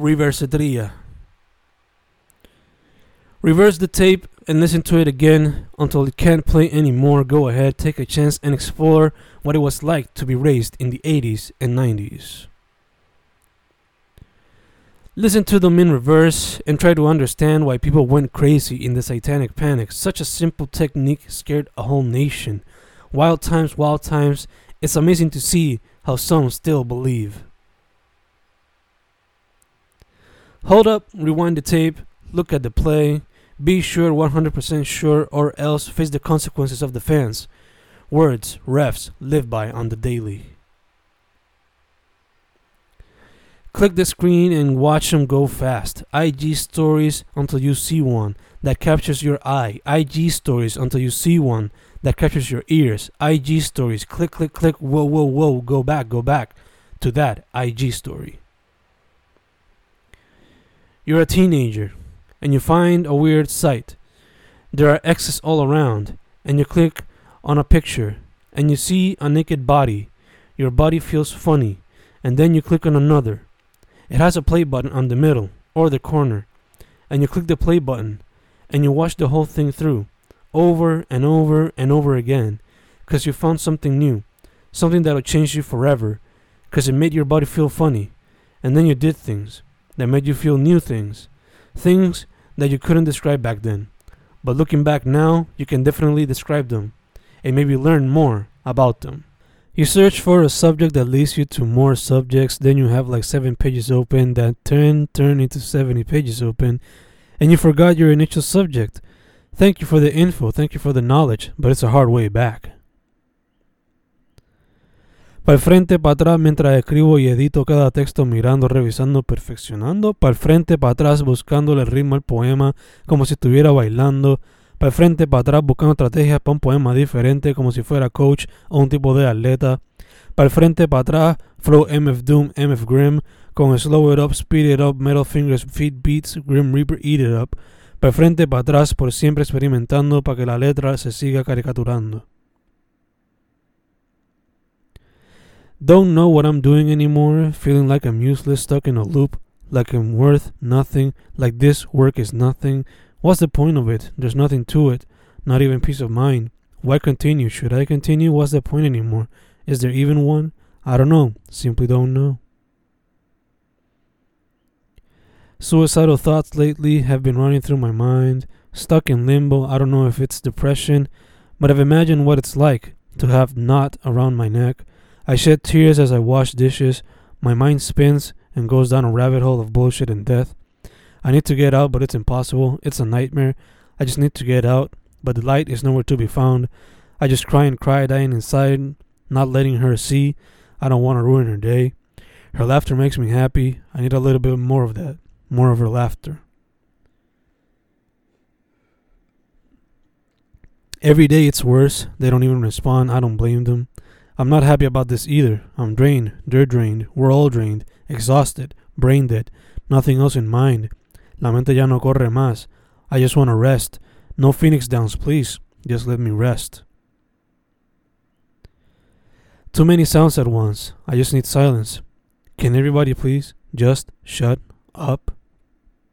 Reversetria. Reverse the tape and listen to it again until it can't play anymore. Go ahead, take a chance, and explore what it was like to be raised in the 80s and 90s. Listen to them in reverse and try to understand why people went crazy in the satanic panic. Such a simple technique scared a whole nation. Wild times, wild times. It's amazing to see how some still believe. Hold up, rewind the tape, look at the play, be sure 100% sure, or else face the consequences of the fans. Words refs live by on the daily. Click the screen and watch them go fast. IG stories until you see one that captures your eye. IG stories until you see one that captures your ears. IG stories. Click, click, click. Whoa, whoa, whoa. Go back, go back to that IG story. You're a teenager and you find a weird sight. There are X's all around, and you click on a picture and you see a naked body. Your body feels funny, and then you click on another. It has a play button on the middle or the corner, and you click the play button and you watch the whole thing through over and over and over again because you found something new, something that'll change you forever because it made your body feel funny, and then you did things that made you feel new things, things that you couldn't describe back then. But looking back now, you can definitely describe them and maybe learn more about them. You search for a subject that leads you to more subjects, then you have like 7 pages open that turn turn into 70 pages open, and you forgot your initial subject. Thank you for the info, thank you for the knowledge, but it's a hard way back. Para el frente, para atrás, mientras escribo y edito cada texto, mirando, revisando, perfeccionando. Para el frente, para atrás, buscándole el ritmo al poema, como si estuviera bailando. Para el frente, para atrás, buscando estrategias para un poema diferente, como si fuera coach o un tipo de atleta. Para el frente, para atrás, flow MF Doom, MF Grim, con slow it up, speed it up, metal fingers, feet beats, Grim Reaper, eat it up. Para el frente, para atrás, por siempre experimentando para que la letra se siga caricaturando. Don't know what I'm doing anymore, feeling like I'm useless, stuck in a loop, like I'm worth nothing, like this work is nothing. What's the point of it? There's nothing to it, not even peace of mind. Why continue? Should I continue? What's the point anymore? Is there even one? I don't know, simply don't know. Suicidal thoughts lately have been running through my mind, stuck in limbo. I don't know if it's depression, but I've imagined what it's like to have knot around my neck I shed tears as I wash dishes. My mind spins and goes down a rabbit hole of bullshit and death. I need to get out, but it's impossible. It's a nightmare. I just need to get out, but the light is nowhere to be found. I just cry and cry, dying inside, not letting her see. I don't want to ruin her day. Her laughter makes me happy. I need a little bit more of that, more of her laughter. Every day it's worse. They don't even respond. I don't blame them. I'm not happy about this either. I'm drained. They're drained. We're all drained. Exhausted. Brain dead. Nothing else in mind. La mente ya no corre más. I just want to rest. No Phoenix Downs, please. Just let me rest. Too many sounds at once. I just need silence. Can everybody please just shut up?